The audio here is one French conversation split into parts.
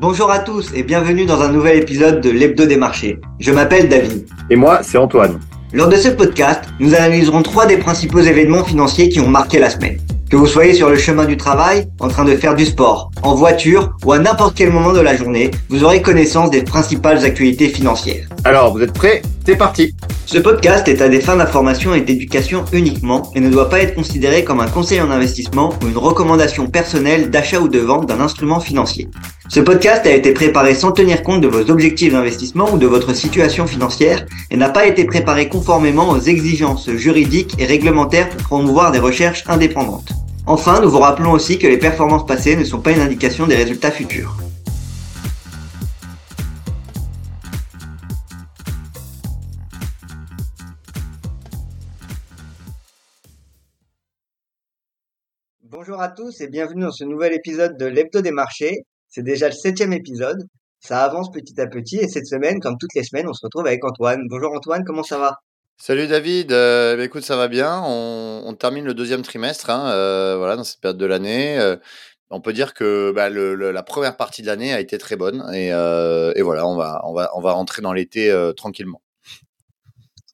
Bonjour à tous et bienvenue dans un nouvel épisode de l'Hebdo des marchés. Je m'appelle David. Et moi, c'est Antoine. Lors de ce podcast, nous analyserons trois des principaux événements financiers qui ont marqué la semaine. Que vous soyez sur le chemin du travail, en train de faire du sport, en voiture ou à n'importe quel moment de la journée, vous aurez connaissance des principales actualités financières. Alors, vous êtes prêts? C'est parti Ce podcast est à des fins d'information et d'éducation uniquement et ne doit pas être considéré comme un conseil en investissement ou une recommandation personnelle d'achat ou de vente d'un instrument financier. Ce podcast a été préparé sans tenir compte de vos objectifs d'investissement ou de votre situation financière et n'a pas été préparé conformément aux exigences juridiques et réglementaires pour promouvoir des recherches indépendantes. Enfin, nous vous rappelons aussi que les performances passées ne sont pas une indication des résultats futurs. Bonjour à tous et bienvenue dans ce nouvel épisode de l'Hebdo des marchés. C'est déjà le septième épisode. Ça avance petit à petit et cette semaine, comme toutes les semaines, on se retrouve avec Antoine. Bonjour Antoine, comment ça va? Salut David, euh, bah, écoute ça va bien. On, termine le deuxième trimestre, hein, euh, voilà dans cette période de l'année. Euh, on peut dire que bah, la première partie de l'année a été très bonne et, voilà on va on va on va rentrer dans l'été tranquillement.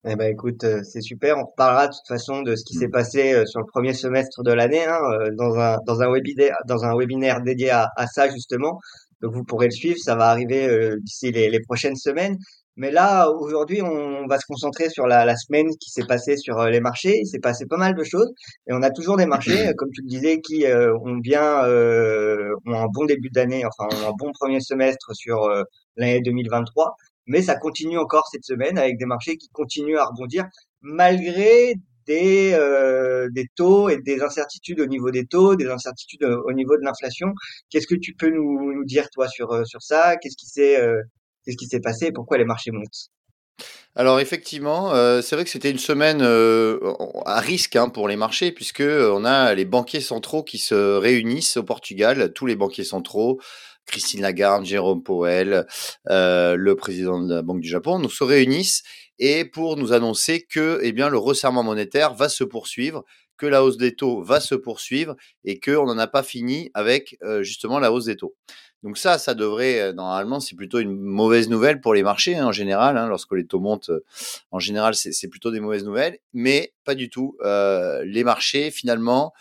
Eh ben écoute, euh, c'est super. On reparlera de toute façon de ce qui s'est passé euh, sur le premier semestre de l'année hein, euh, dans un dans un webinaire dans un webinaire dédié à, à ça justement. Donc vous pourrez le suivre, ça va arriver euh, d'ici les, les prochaines semaines. Mais là, aujourd'hui, on va se concentrer sur la, la semaine qui s'est passée sur les marchés. Il s'est passé pas mal de choses et on a toujours des marchés, euh, comme tu le disais, qui euh, ont bien euh, ont un bon début d'année, enfin ont un bon premier semestre sur euh, l'année 2023 mais ça continue encore cette semaine avec des marchés qui continuent à rebondir malgré des, euh, des taux et des incertitudes au niveau des taux, des incertitudes au au niveau de l'inflation. Qu'est-ce que tu peux nous, dire toi sur euh, sur ça? Qu'est-ce qui s'est euh, qu'est-ce passé? Pourquoi les marchés montent? Alors effectivement, euh, c'est vrai que c'était une semaine euh, à risque hein, pour les marchés puisque euh, on a les banquiers centraux qui se réunissent au Portugal, tous les banquiers centraux, Christine Lagarde, Jérôme Powell, euh, le président de la Banque du Japon, nous se réunissent et pour nous annoncer que eh bien le resserrement monétaire va se poursuivre, que la hausse des taux va se poursuivre et qu'on n'en a pas fini avec euh, justement la hausse des taux. Donc ça, ça devrait, euh, normalement, c'est plutôt une mauvaise nouvelle pour les marchés hein, en général. hein, lorsque les taux montent, en général, c'est plutôt des mauvaises nouvelles, mais pas du tout. Les marchés, finalement,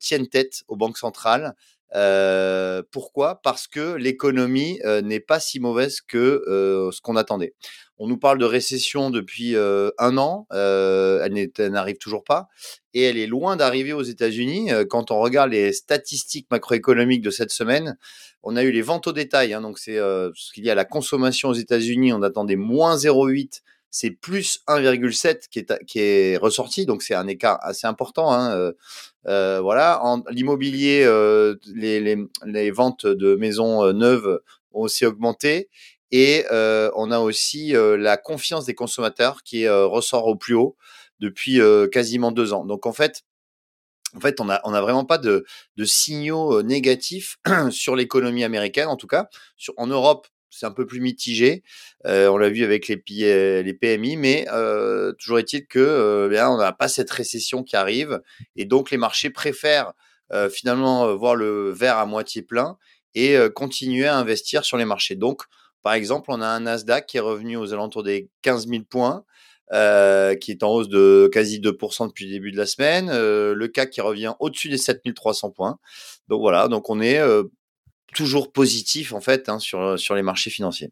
tiennent tête aux banques centrales. Euh, pourquoi? Parce que l'économie euh, n'est pas si mauvaise que euh, ce qu'on attendait. On nous parle de récession depuis euh, un an, euh, elle n'arrive toujours pas, et elle est loin d'arriver aux États-Unis. Euh, Quand on regarde les statistiques macroéconomiques de cette semaine, on a eu les ventes au détail, hein, donc c'est euh, ce qu'il y a à la consommation aux États-Unis, on attendait moins 0,8, c'est plus 1,7 qui est, qui est ressorti, donc c'est un écart assez important. hein, euh, euh, voilà, l'immobilier, euh, les, les, ventes de maisons euh, neuves ont aussi augmenté. Et euh, on a aussi la confiance des consommateurs qui ressort au plus haut depuis quasiment deux ans. Donc en fait, en fait, on a, on a vraiment pas de, signaux négatifs sur l'économie américaine, en tout cas. Sur, en Europe, c'est un peu plus mitigé. On l'a vu avec les, PMI, mais toujours est-il que bien, on n'a pas cette récession qui arrive, et donc les marchés préfèrent finalement voir le verre à moitié plein et continuer à investir sur les marchés. Donc, par exemple, on a un Nasdaq qui est revenu aux alentours des 15 000 points qui est en hausse de quasi 2% depuis le début de la semaine. Le CAC qui revient au-dessus des 7300 points. Donc voilà, donc on est toujours positif en fait hein, sur, sur les marchés financiers.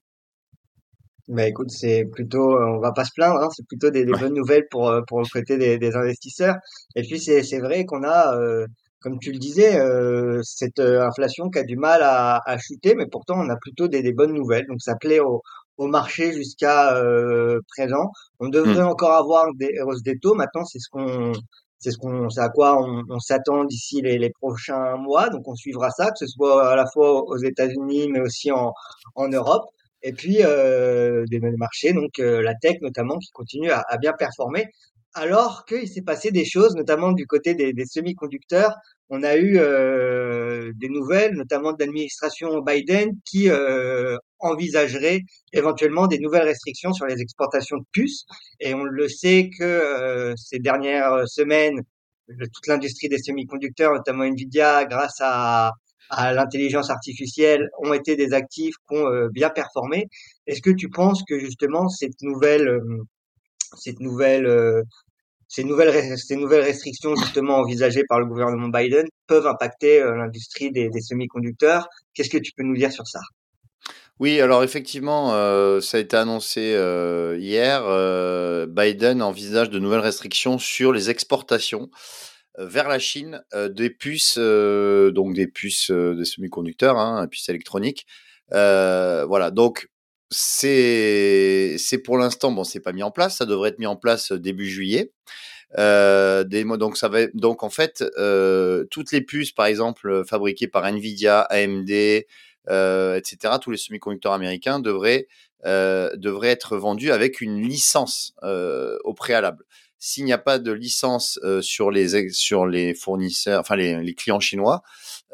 Bah écoute, c'est plutôt, euh, on va pas se plaindre, hein, c'est plutôt des, des Ouais. bonnes nouvelles pour euh, pour le côté des, des investisseurs. Et puis c'est c'est vrai qu'on a, euh, comme tu le disais, euh, cette inflation qui a du mal à, à chuter, mais pourtant on a plutôt des, des bonnes nouvelles. Donc ça plaît au au marché jusqu'à euh, présent. On devrait Mm. encore avoir des hausses des taux. Maintenant, c'est ce qu'on c'est ce qu'on à quoi on, s'attend d'ici les, prochains mois. Donc on suivra ça, que ce soit à la fois aux États-Unis, mais aussi en Europe. Et puis euh, des marchés, donc euh, la tech notamment, qui continue à, bien performer, alors qu'il s'est passé des choses, notamment du côté des, des semi-conducteurs. On a eu euh, des nouvelles, notamment de l'administration Biden, qui euh, envisagerait éventuellement des nouvelles restrictions sur les exportations de puces. Et on le sait que euh, ces dernières semaines, le- toute l'industrie des semi-conducteurs, notamment Nvidia, grâce à à l'intelligence artificielle ont été des actifs qui ont bien performé. Est-ce que tu penses que justement cette nouvelle, cette nouvelle ces nouvelles, ces nouvelles restrictions justement envisagées par le gouvernement Biden peuvent impacter l'industrie des, des semi-conducteurs? Qu'est-ce que tu peux nous dire sur ça? Oui, alors effectivement, euh, ça a été annoncé euh, hier. Euh, Biden envisage de nouvelles restrictions sur les exportations vers la Chine des puces, donc des puces de semi-conducteurs, hein, puces électroniques. voilà, donc c'est pour l'instant bon, c'est pas mis en place. Ça devrait être mis en place début juillet. donc ça va donc en fait toutes les puces, par exemple fabriquées par Nvidia, AMD etc., tous les semi-conducteurs américains devraient, euh, devraient être vendus avec une licence euh, au préalable. S'il n'y a pas de licence euh, sur les sur les fournisseurs, enfin les, les clients chinois,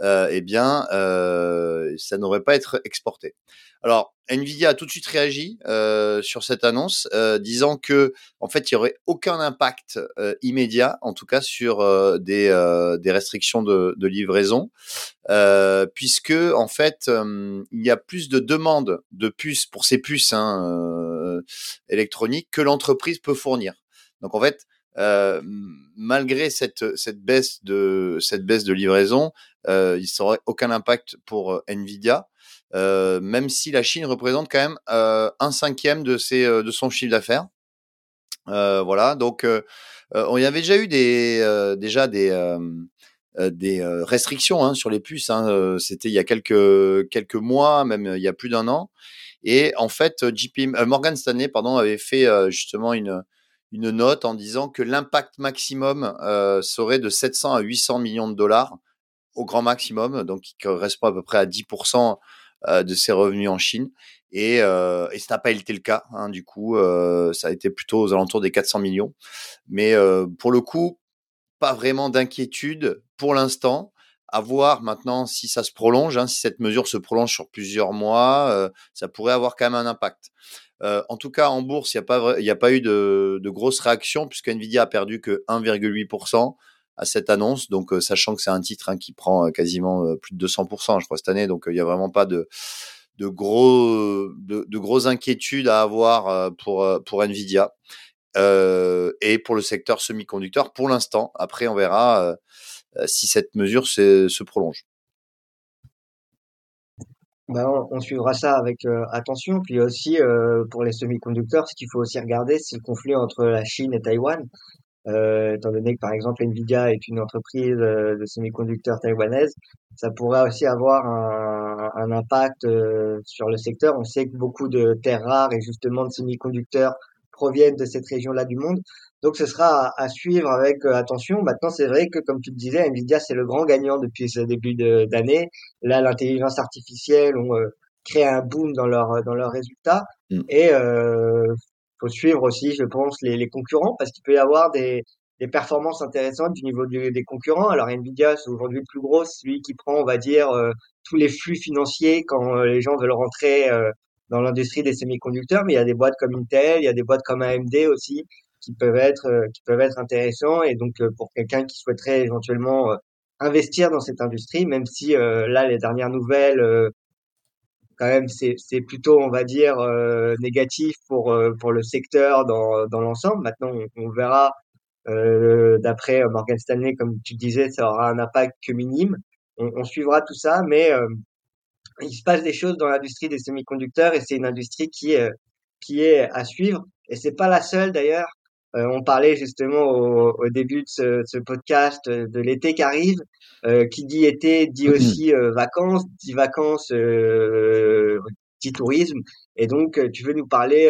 euh, eh bien, euh, ça n'aurait pas être exporté. Alors, Nvidia a tout de suite réagi euh, sur cette annonce, disant que en fait, il y aurait aucun impact immédiat, en tout cas sur des, des restrictions de, de livraison, puisque en fait, il y a plus de demandes de puces pour ces puces hein, électroniques que l'entreprise peut fournir. Donc en fait, euh, malgré cette, cette baisse de cette baisse de livraison, euh, il n'y aurait aucun impact pour Nvidia. Euh, même si la Chine représente quand même euh, un cinquième de, ses, euh, de son chiffre d'affaires. voilà, donc il y avait déjà eu des, déjà des, des restrictions hein, sur les puces. Hein, C'était il y a quelques, quelques mois, même il y a plus d'un an. Et en fait, JP, Morgan Stanley pardon, avait fait justement une, une note en disant que l'impact maximum serait de 700 à 800 millions de dollars au grand maximum, donc qui correspond à peu près à 10% euh, de ses revenus en Chine. Et, euh, et n'a pas été le cas. Hein, du coup, euh, ça a été plutôt aux alentours des 400 millions. Mais euh, pour le coup, pas vraiment d'inquiétude pour l'instant. À voir maintenant si ça se prolonge, hein, si cette mesure se prolonge sur plusieurs mois, euh, ça pourrait avoir quand même un impact. Euh, en tout cas, en bourse, il n'y a, pas, eu de, grosses réactions puisque Nvidia a perdu que 1,8% à cette annonce. Donc, euh, sachant que c'est un titre hein, qui prend euh, quasiment plus de 200%, je crois, cette année. Donc, il n'y a vraiment pas de, gros, de, de grosses inquiétudes à avoir pour, Nvidia. Et pour le secteur semi-conducteur, pour l'instant. Après, on verra si cette mesure se prolonge. Ben, on, suivra ça avec euh, attention. Puis aussi, pour les semi-conducteurs, ce qu'il faut aussi regarder, c'est le conflit entre la Chine et Taïwan euh, étant donné que par exemple Nvidia est une entreprise euh, de semi-conducteurs taïwanaise, ça pourrait aussi avoir un, un impact euh, sur le secteur. On sait que beaucoup de terres rares et justement de semi-conducteurs proviennent de cette région-là du monde. Donc ce sera à, à suivre avec euh, attention. Maintenant, c'est vrai que comme tu le disais, Nvidia c'est le grand gagnant depuis ce début d'année. Là, l'intelligence artificielle ont créé un boom dans leurs dans leurs résultats. Mm. Et euh, faut suivre aussi, je pense, les, les concurrents parce qu'il peut y avoir des, des performances intéressantes du niveau des concurrents. Alors Nvidia, c'est aujourd'hui le plus gros, celui qui prend, on va dire, euh, tous les flux financiers quand euh, les gens veulent rentrer euh, dans l'industrie des semi-conducteurs. Mais il y a des boîtes comme Intel, il y a des boîtes comme AMD aussi qui peuvent être qui peuvent être intéressants. Et donc pour quelqu'un qui souhaiterait éventuellement investir dans cette industrie, même si là les dernières nouvelles quand même c'est c'est plutôt on va dire euh, négatif pour euh, pour le secteur dans dans l'ensemble. Maintenant on, on verra euh, d'après Morgan Stanley comme tu disais ça aura un impact que minime. On, on suivra tout ça, mais euh, il se passe des choses dans l'industrie des semi-conducteurs et c'est une industrie qui est qui est à suivre et c'est pas la seule d'ailleurs. Euh, on parlait justement au, au début de ce, ce, podcast de l'été qui arrive. Euh, qui dit été dit mmh aussi euh, vacances, dit vacances, euh, dit tourisme. Et donc, tu veux nous parler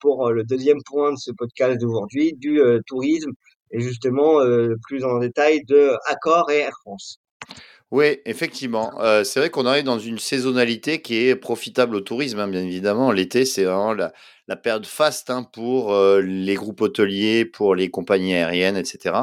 pour le deuxième point de ce podcast d'aujourd'hui du tourisme et justement plus en détail de Accor et Air France. Oui, effectivement. Euh, c'est vrai qu'on arrive dans une saisonnalité qui est profitable au tourisme, hein, bien évidemment. L'été, c'est vraiment la, période faste hein, pour euh, les groupes hôteliers, pour les compagnies aériennes, etc.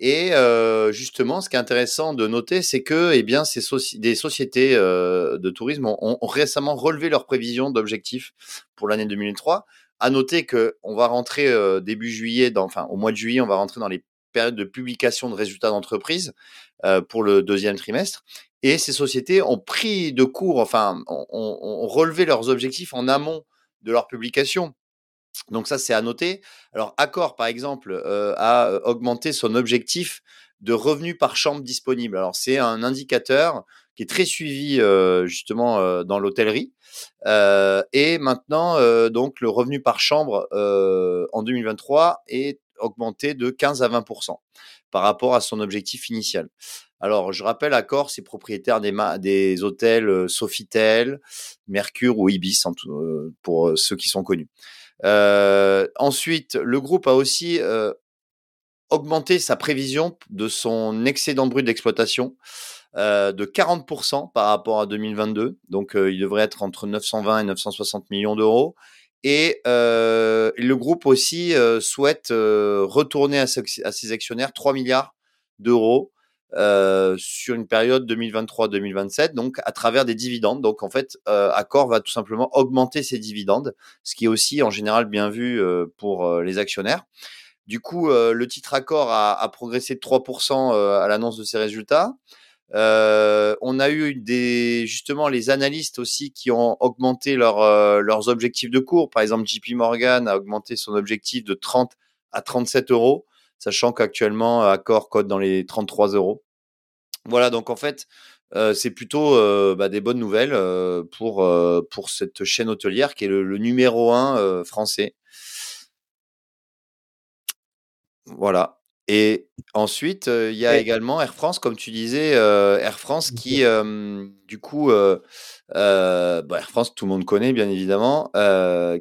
Et euh, justement, ce qui est intéressant de noter, c'est que eh bien, ces des sociétés de tourisme ont, récemment relevé leurs prévisions d'objectifs pour l'année 2003. À noter que on va rentrer début juillet, dans, enfin au mois de juillet, on va rentrer dans les périodes de publication de résultats d'entreprise pour le deuxième trimestre. Et ces sociétés ont pris de court, enfin, ont, relevé leurs objectifs en amont de leur publication. Donc ça, c'est à noter. Alors, Accor, par exemple, euh, a euh, augmenté son objectif de revenus par chambre disponible. Alors, c'est un indicateur qui est très suivi euh, justement dans l'hôtellerie. et maintenant, donc, le revenu par chambre en 2023 est augmenté de 15 à 20% par rapport à son objectif initial. Alors, je rappelle, Accor, c'est propriétaire des, des hôtels Sofitel, Mercure ou Ibis, pour ceux qui sont connus. Euh, ensuite, le groupe a aussi euh, augmenté sa prévision de son excédent brut d'exploitation euh, de 40% par rapport à 2022. Donc, il devrait être entre 920 et 960 millions d'euros. Et le groupe aussi souhaite retourner à, ses actionnaires 3 milliards d'euros euh, sur une période 2023-2027, donc à travers des dividendes. Donc en fait, euh, Accor va tout simplement augmenter ses dividendes, ce qui est aussi en général bien vu euh, pour euh, les actionnaires. Du coup, le titre Accor a, a, progressé de 3% à l'annonce de ses résultats. On a eu des justement les analystes aussi qui ont augmenté leur, leurs objectifs de cours. Par exemple, JP Morgan a augmenté son objectif de 30 à 37 euros sachant qu'actuellement Accor code dans les 33 euros. Voilà, donc en fait, euh, c'est plutôt euh, bah, des bonnes nouvelles euh, pour, pour cette chaîne hôtelière qui est le, numéro un français. Voilà. Et ensuite, il y a également Air France, comme tu disais, Air France qui, du coup, bah, Air France, tout le monde connaît bien évidemment,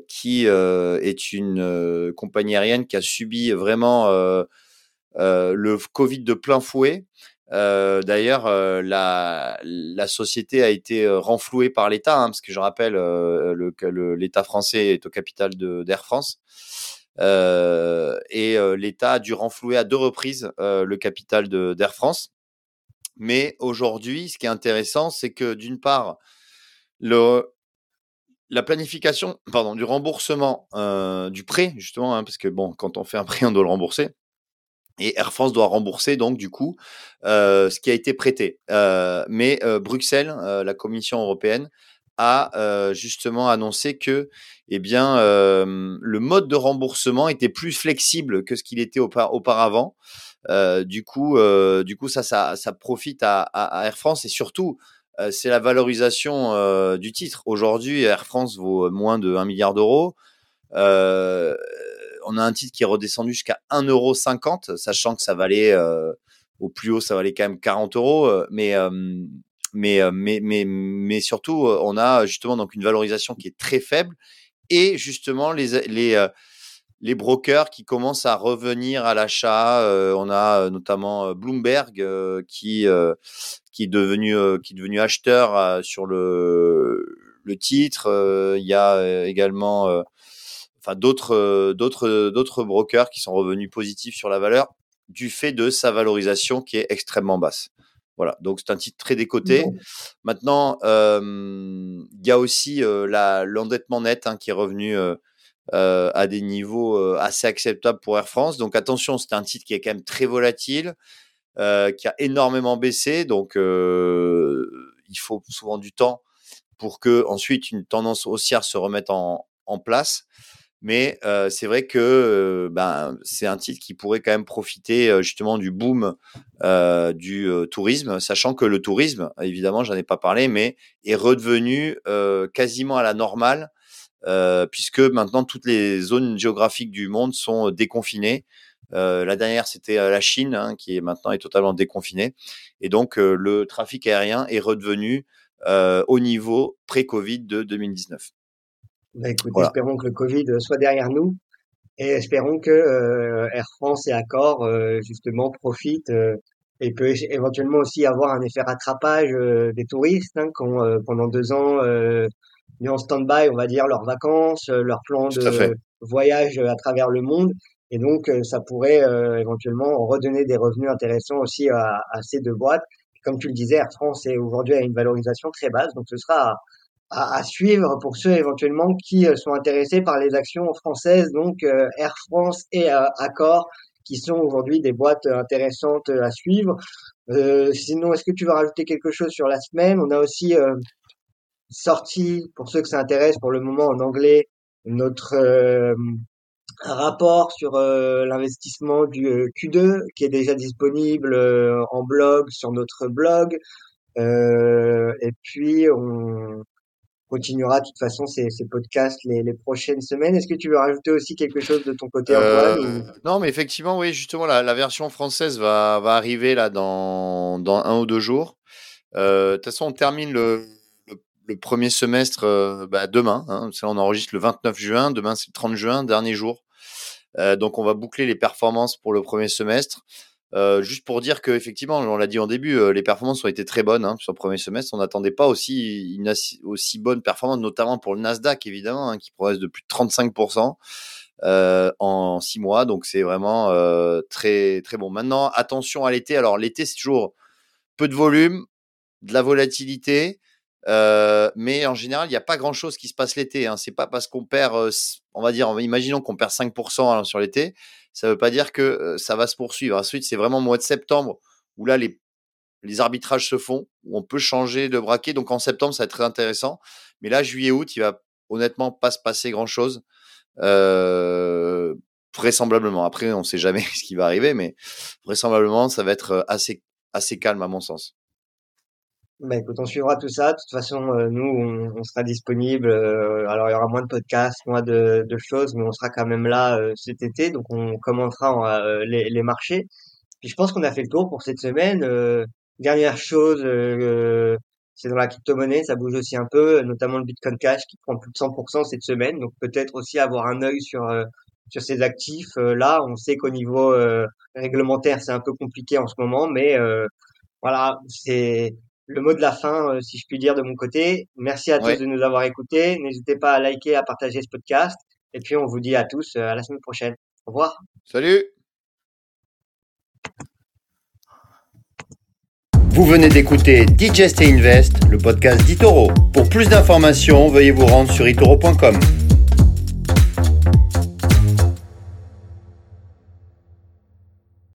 qui est une compagnie aérienne qui a subi vraiment le Covid de plein fouet. D'ailleurs, la, la, société a été renflouée par l'État, hein, parce que je rappelle, l'État français est au capital d'Air France. Euh, et l'État a dû renflouer à deux reprises le capital d'Air France. Mais aujourd'hui, ce qui est intéressant, c'est que d'une part, la planification, pardon, du remboursement du prêt, justement, hein, parce que bon, quand on fait un prêt, on doit le rembourser. Et Air France doit rembourser donc du coup euh, ce qui a été prêté. Euh, mais euh, Bruxelles, la Commission européenne, a justement annoncé que eh bien, le mode de remboursement était plus flexible que ce qu'il était auparavant. du coup, du coup, ça, ça, ça profite à, à, Air France et surtout, c'est la valorisation du titre. Aujourd'hui, Air France vaut moins de 1 milliard d'euros. Euh, on a un titre qui est redescendu jusqu'à 1,50€, sachant que ça valait euh, au plus haut, ça valait quand même 40 euros. Euh, mais, euh, mais, mais, mais, mais surtout, on a justement donc une valorisation qui est très faible et justement les, les, les brokers qui commencent à revenir à l'achat. on a notamment Bloomberg qui, qui, est devenu, qui est devenu acheteur sur le, le titre. Il y a également enfin euh, euh, d'autres brokers qui sont revenus positifs sur la valeur du fait de sa valorisation qui est extrêmement basse. Voilà, donc c'est un titre très décoté. Maintenant, il y a aussi l'endettement net hein, qui est revenu à des niveaux assez acceptables pour Air France. Donc attention, c'est un titre qui est quand même très volatile, qui a énormément baissé. Donc il faut souvent du temps pour que ensuite une tendance haussière se remette en, en place. Mais euh, c'est vrai que ben, c'est un titre qui pourrait quand même profiter euh, justement du boom du tourisme, sachant que le tourisme, évidemment, j'en ai pas parlé, mais est redevenu quasiment à la normale, puisque maintenant toutes les zones géographiques du monde sont déconfinées. la dernière, c'était la Chine, hein, qui est maintenant est totalement déconfinée, et donc le trafic aérien est redevenu au niveau pré-Covid de 2019. Bah, écoute, espérons que le Covid soit derrière nous et espérons que euh, Air France et Accor euh, justement profitent euh, et peut éventuellement aussi avoir un effet rattrapage des touristes hein, qui ont pendant deux ans mis en stand-by, on va dire, leurs vacances, leur plan de voyage à travers le monde. Et donc, ça pourrait éventuellement redonner des revenus intéressants aussi à, à ces deux boîtes. Comme tu le disais, Air France est aujourd'hui à une valorisation très basse, donc ce sera à, suivre pour ceux éventuellement qui euh, sont intéressés par les actions françaises, donc euh, Air France et euh, Accor, qui sont aujourd'hui des boîtes intéressantes à suivre. sinon, est-ce que tu veux rajouter quelque chose sur la semaine? On a aussi sorti, pour ceux que ça intéresse, pour le moment en anglais, notre rapport sur l'investissement du Q2 qui est déjà disponible en blog sur notre blog. et puis on continuera de toute façon ces, ces podcasts les, les, prochaines semaines. Est-ce que tu veux rajouter aussi quelque chose de ton côté, Antoine Non, mais effectivement, oui, justement, la, la version française va, va arriver là dans, dans un ou deux jours. De toute façon, on termine le, le premier semestre euh, bah, demain. Hein, on enregistre le 29 juin. Demain, c'est le 30 juin, dernier jour. Euh, donc, on va boucler les performances pour le premier semestre. Euh, juste pour dire que effectivement, on l'a dit en début, euh, les performances ont été très bonnes hein, sur le premier semestre. On n'attendait pas aussi une aussi bonne performance, notamment pour le Nasdaq évidemment, hein, qui progresse de plus de 35% euh, en six mois. Donc c'est vraiment très très bon. Maintenant, attention à l'été. Alors l'été, c'est toujours peu de volume, de la volatilité. Mais en général, il n'y a pas grand chose qui se passe l'été. Hein. C'est pas parce qu'on perd, on va dire, imaginons qu'on perd 5% hein, sur l'été, ça veut pas dire que euh, ça va se poursuivre. Ensuite, c'est vraiment au mois de septembre où là, les, les arbitrages se font, où on peut changer de braquet. Donc en septembre, ça va être très intéressant. Mais là, juillet-août, il va honnêtement pas se passer grand chose. vraisemblablement. Après, on sait jamais ce qui va arriver, mais vraisemblablement, ça va être assez, assez calme à mon sens. Bah écoute, on suivra tout ça. De toute façon, euh, nous, on, on, sera disponible. Euh, alors, il y aura moins de podcasts, moins de, de choses, mais on sera quand même là euh, cet été. Donc, on commencera les, les, marchés. Puis, je pense qu'on a fait le tour pour cette semaine. dernière chose, c'est dans la crypto-monnaie, ça bouge aussi un peu, notamment le Bitcoin Cash qui prend plus de 100% cette semaine. Donc, peut-être aussi avoir un œil sur sur ces actifs. là, on sait qu'au niveau réglementaire, c'est un peu compliqué en ce moment, mais voilà, c'est le mot de la fin, euh, si je puis dire, de mon côté. Merci à tous de nous avoir écoutés. N'hésitez pas à liker, à partager ce podcast. Et puis, on vous dit à tous euh, à la semaine prochaine. Au revoir. Salut. Vous venez d'écouter Digest et Invest, le podcast d'Itoro. Pour plus d'informations, veuillez vous rendre sur itoro.com.